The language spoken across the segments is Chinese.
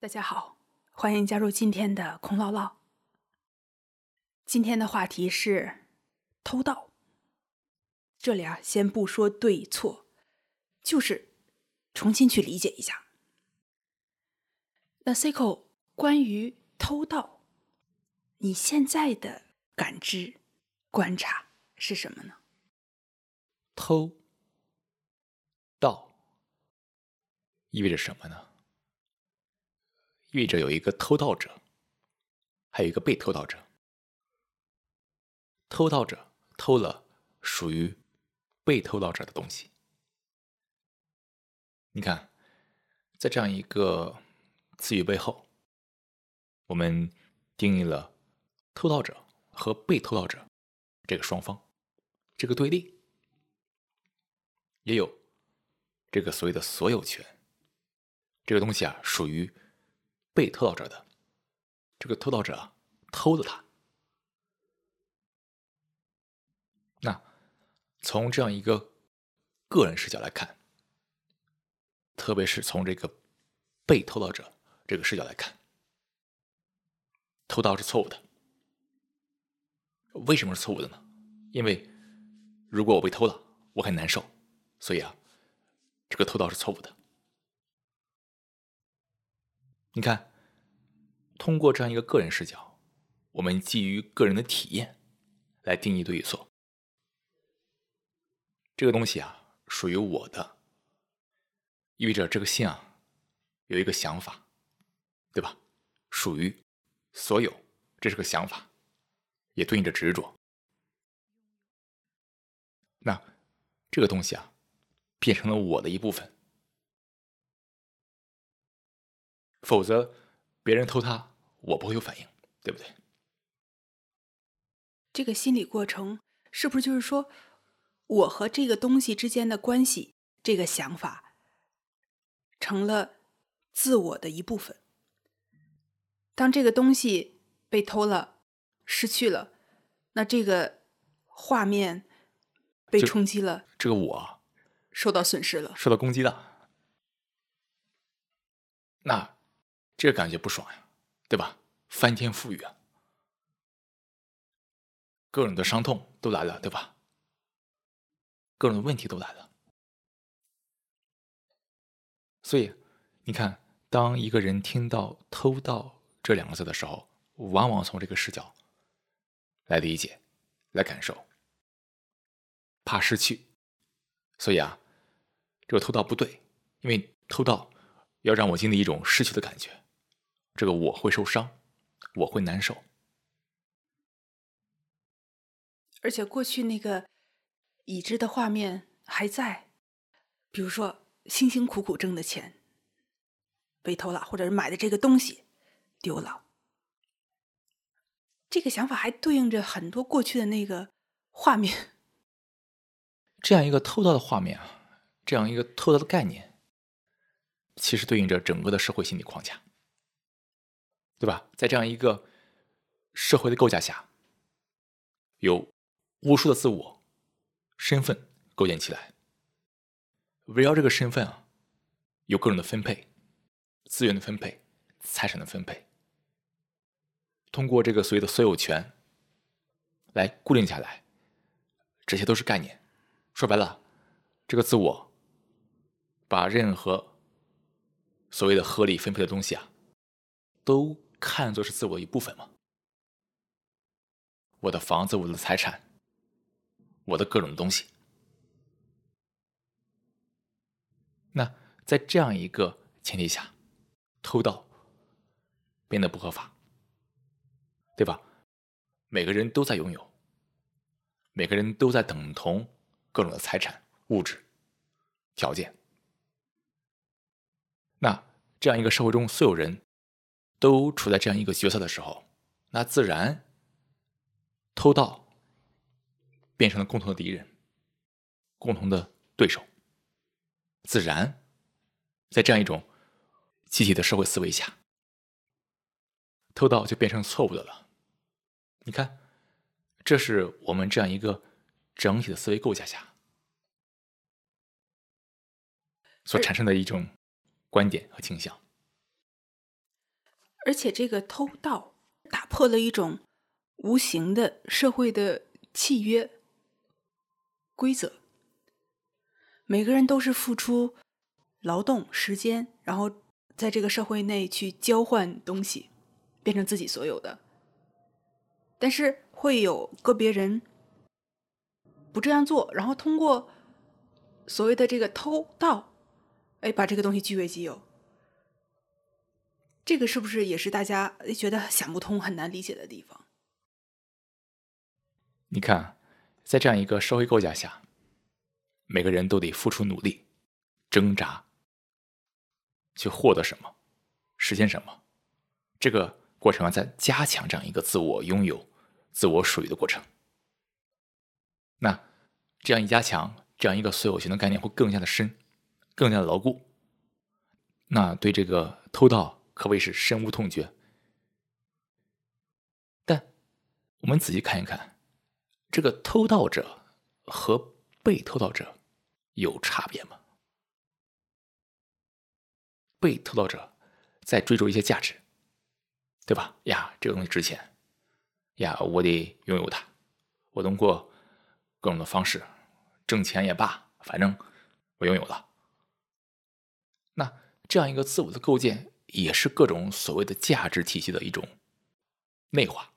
大家好，欢迎加入今天的空唠唠。今天的话题是偷盗。这里啊，先不说对错，就是重新去理解一下。那 Cico 关于偷盗，你现在的感知、观察是什么呢？偷盗意味着什么呢？意味着有一个偷盗者，还有一个被偷盗者。偷盗者偷了属于被偷盗者的东西。你看，在这样一个词语背后，我们定义了偷盗者和被偷盗者这个双方，这个对立，也有这个所谓的所有权。这个东西啊，属于。被偷盗者的这个偷盗者偷了他。那从这样一个个人视角来看，特别是从这个被偷盗者这个视角来看，偷盗是错误的。为什么是错误的呢？因为如果我被偷了，我很难受，所以啊，这个偷盗是错误的。你看，通过这样一个个人视角，我们基于个人的体验来定义对与错。这个东西啊，属于我的，意味着这个信啊有一个想法，对吧？属于所有，这是个想法，也对应着执着。那这个东西啊，变成了我的一部分。否则，别人偷他，我不会有反应，对不对？这个心理过程是不是就是说，我和这个东西之间的关系，这个想法成了自我的一部分？当这个东西被偷了、失去了，那这个画面被冲击了，这个我受到损失了，受到攻击了，那。这感觉不爽呀，对吧？翻天覆雨啊，各种的伤痛都来了，对吧？各种的问题都来了。所以，你看，当一个人听到“偷盗”这两个字的时候，往往从这个视角来理解、来感受，怕失去。所以啊，这个偷盗不对，因为偷盗要让我经历一种失去的感觉。这个我会受伤，我会难受，而且过去那个已知的画面还在，比如说辛辛苦苦挣的钱被偷了，或者是买的这个东西丢了，这个想法还对应着很多过去的那个画面。这样一个偷盗的画面啊，这样一个偷盗的概念，其实对应着整个的社会心理框架。对吧？在这样一个社会的构架下，有无数的自我身份构建起来，围绕这个身份啊，有各种的分配、资源的分配、财产的分配，通过这个所谓的所有权来固定下来，这些都是概念。说白了，这个自我把任何所谓的合理分配的东西啊，都。看作是自我一部分吗？我的房子，我的财产，我的各种东西。那在这样一个前提下，偷盗变得不合法，对吧？每个人都在拥有，每个人都在等同各种的财产、物质条件。那这样一个社会中，所有人。都处在这样一个角色的时候，那自然偷盗变成了共同的敌人、共同的对手。自然，在这样一种集体的社会思维下，偷盗就变成错误的了。你看，这是我们这样一个整体的思维构架下所产生的一种观点和倾向。而且这个偷盗打破了一种无形的社会的契约规则。每个人都是付出劳动时间，然后在这个社会内去交换东西，变成自己所有的。但是会有个别人不这样做，然后通过所谓的这个偷盗，哎，把这个东西据为己有。这个是不是也是大家觉得想不通、很难理解的地方？你看，在这样一个社会构架下，每个人都得付出努力、挣扎，去获得什么、实现什么。这个过程在加强这样一个自我拥有、自我属于的过程。那这样一加强，这样一个所有权的概念会更加的深、更加的牢固。那对这个偷盗。可谓是深恶痛绝，但我们仔细看一看，这个偷盗者和被偷盗者有差别吗？被偷盗者在追逐一些价值，对吧？呀，这个东西值钱，呀，我得拥有它，我通过各种的方式挣钱也罢，反正我拥有了。那这样一个自我的构建。也是各种所谓的价值体系的一种内化，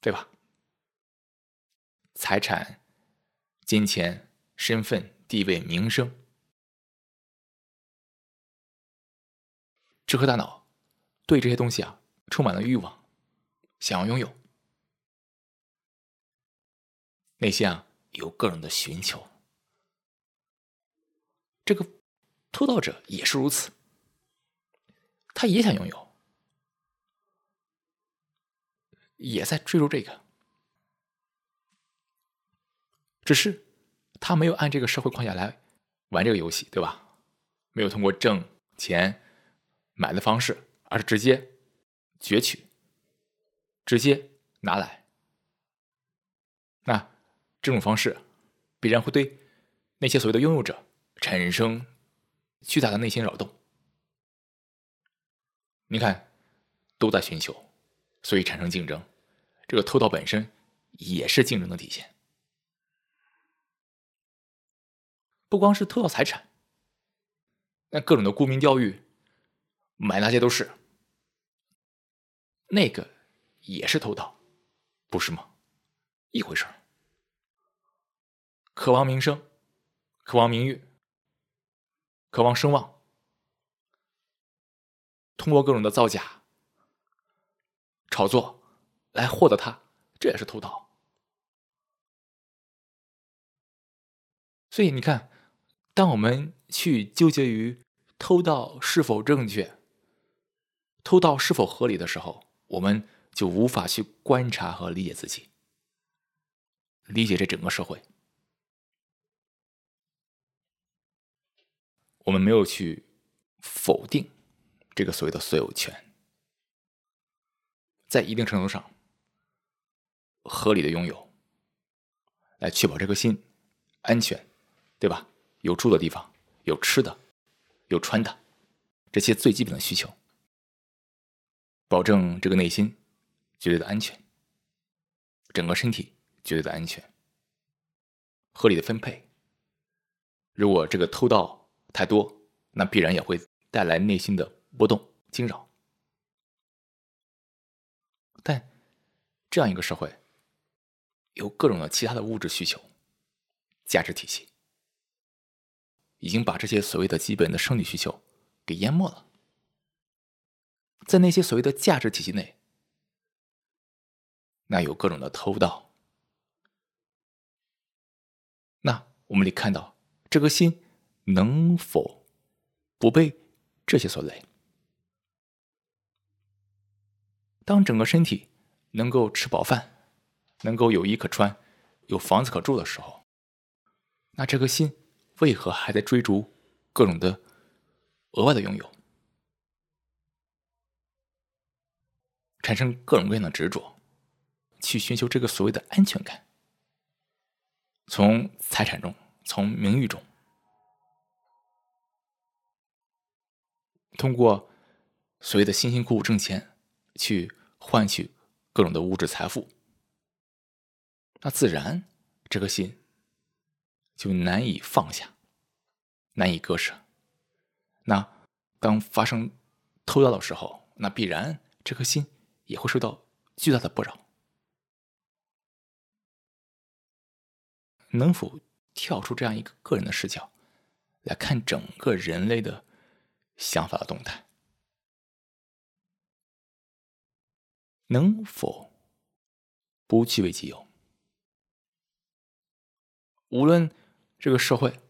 对吧？财产、金钱、身份、地位、名声，智慧大脑对这些东西啊充满了欲望，想要拥有，内心啊有各种的寻求。这个偷盗者也是如此。他也想拥有，也在追逐这个，只是他没有按这个社会框架来玩这个游戏，对吧？没有通过挣钱买的方式，而是直接攫取，直接拿来。那这种方式必然会对那些所谓的拥有者产生巨大的内心扰动。你看，都在寻求，所以产生竞争。这个偷盗本身也是竞争的体现。不光是偷盗财产，那各种的沽名钓誉，买那些都是，那个也是偷盗，不是吗？一回事儿。渴望名声，渴望名誉，渴望声望。通过各种的造假、炒作来获得它，这也是偷盗。所以你看，当我们去纠结于偷盗是否正确、偷盗是否合理的时候，我们就无法去观察和理解自己，理解这整个社会。我们没有去否定。这个所谓的所有权，在一定程度上合理的拥有，来确保这颗心安全，对吧？有住的地方，有吃的，有穿的，这些最基本的需求，保证这个内心绝对的安全，整个身体绝对的安全，合理的分配。如果这个偷盗太多，那必然也会带来内心的。波动惊扰，但这样一个社会，有各种的其他的物质需求、价值体系，已经把这些所谓的基本的生理需求给淹没了。在那些所谓的价值体系内，那有各种的偷盗，那我们得看到这颗心能否不被这些所累。当整个身体能够吃饱饭，能够有衣可穿，有房子可住的时候，那这颗心为何还在追逐各种的额外的拥有，产生各种各样的执着，去寻求这个所谓的安全感？从财产中，从名誉中，通过所谓的辛辛苦苦挣钱，去换取各种的物质财富，那自然这颗心就难以放下，难以割舍。那当发生偷盗的时候，那必然这颗心也会受到巨大的不扰。能否跳出这样一个个人的视角，来看整个人类的想法的动态？能否不据为己有？无论这个社会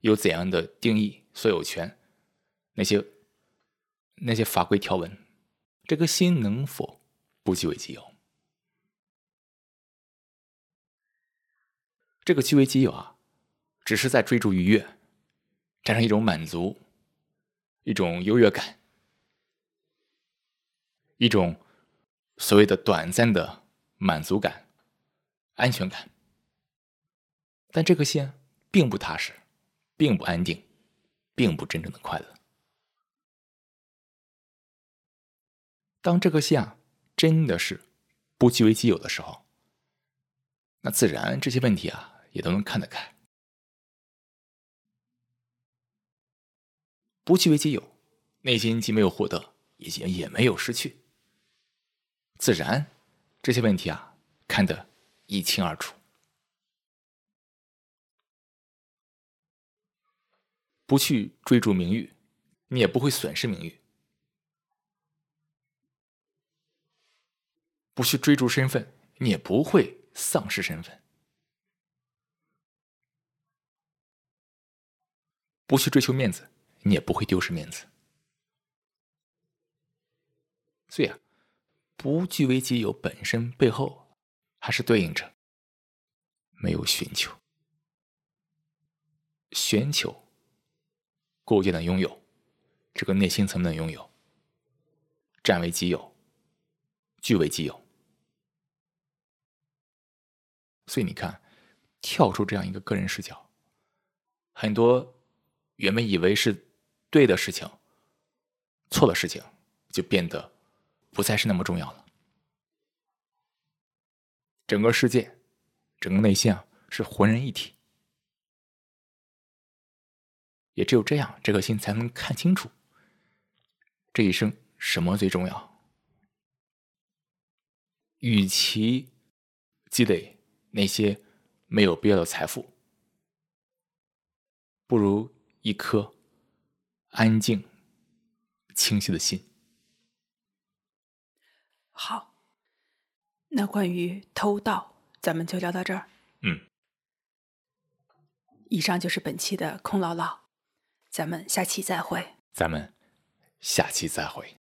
有怎样的定义所有权，那些那些法规条文，这颗心能否不据为己有？这个据为己有啊，只是在追逐愉悦，产生一种满足，一种优越感，一种所谓的短暂的满足感、安全感。但这颗心并不踏实，并不安定，并不真正的快乐。当这颗心啊真的是不据为己有的时候，那自然这些问题啊。也都能看得开，不据为己有，内心既没有获得，也也没有失去，自然这些问题啊看得一清二楚。不去追逐名誉，你也不会损失名誉；不去追逐身份，你也不会丧失身份。不去追求面子，你也不会丢失面子。所以啊，不据为己有本身背后，还是对应着没有寻求、寻求、构建的拥有，这个内心层面的拥有，占为己有、据为己有。所以你看，跳出这样一个个人视角，很多。原本以为是对的事情，错的事情就变得不再是那么重要了。整个世界，整个内心啊，是浑然一体。也只有这样，这颗心才能看清楚这一生什么最重要。与其积累那些没有必要的财富，不如。一颗安静、清晰的心。好，那关于偷盗，咱们就聊到这儿。嗯，以上就是本期的空唠唠，咱们下期再会。咱们下期再会。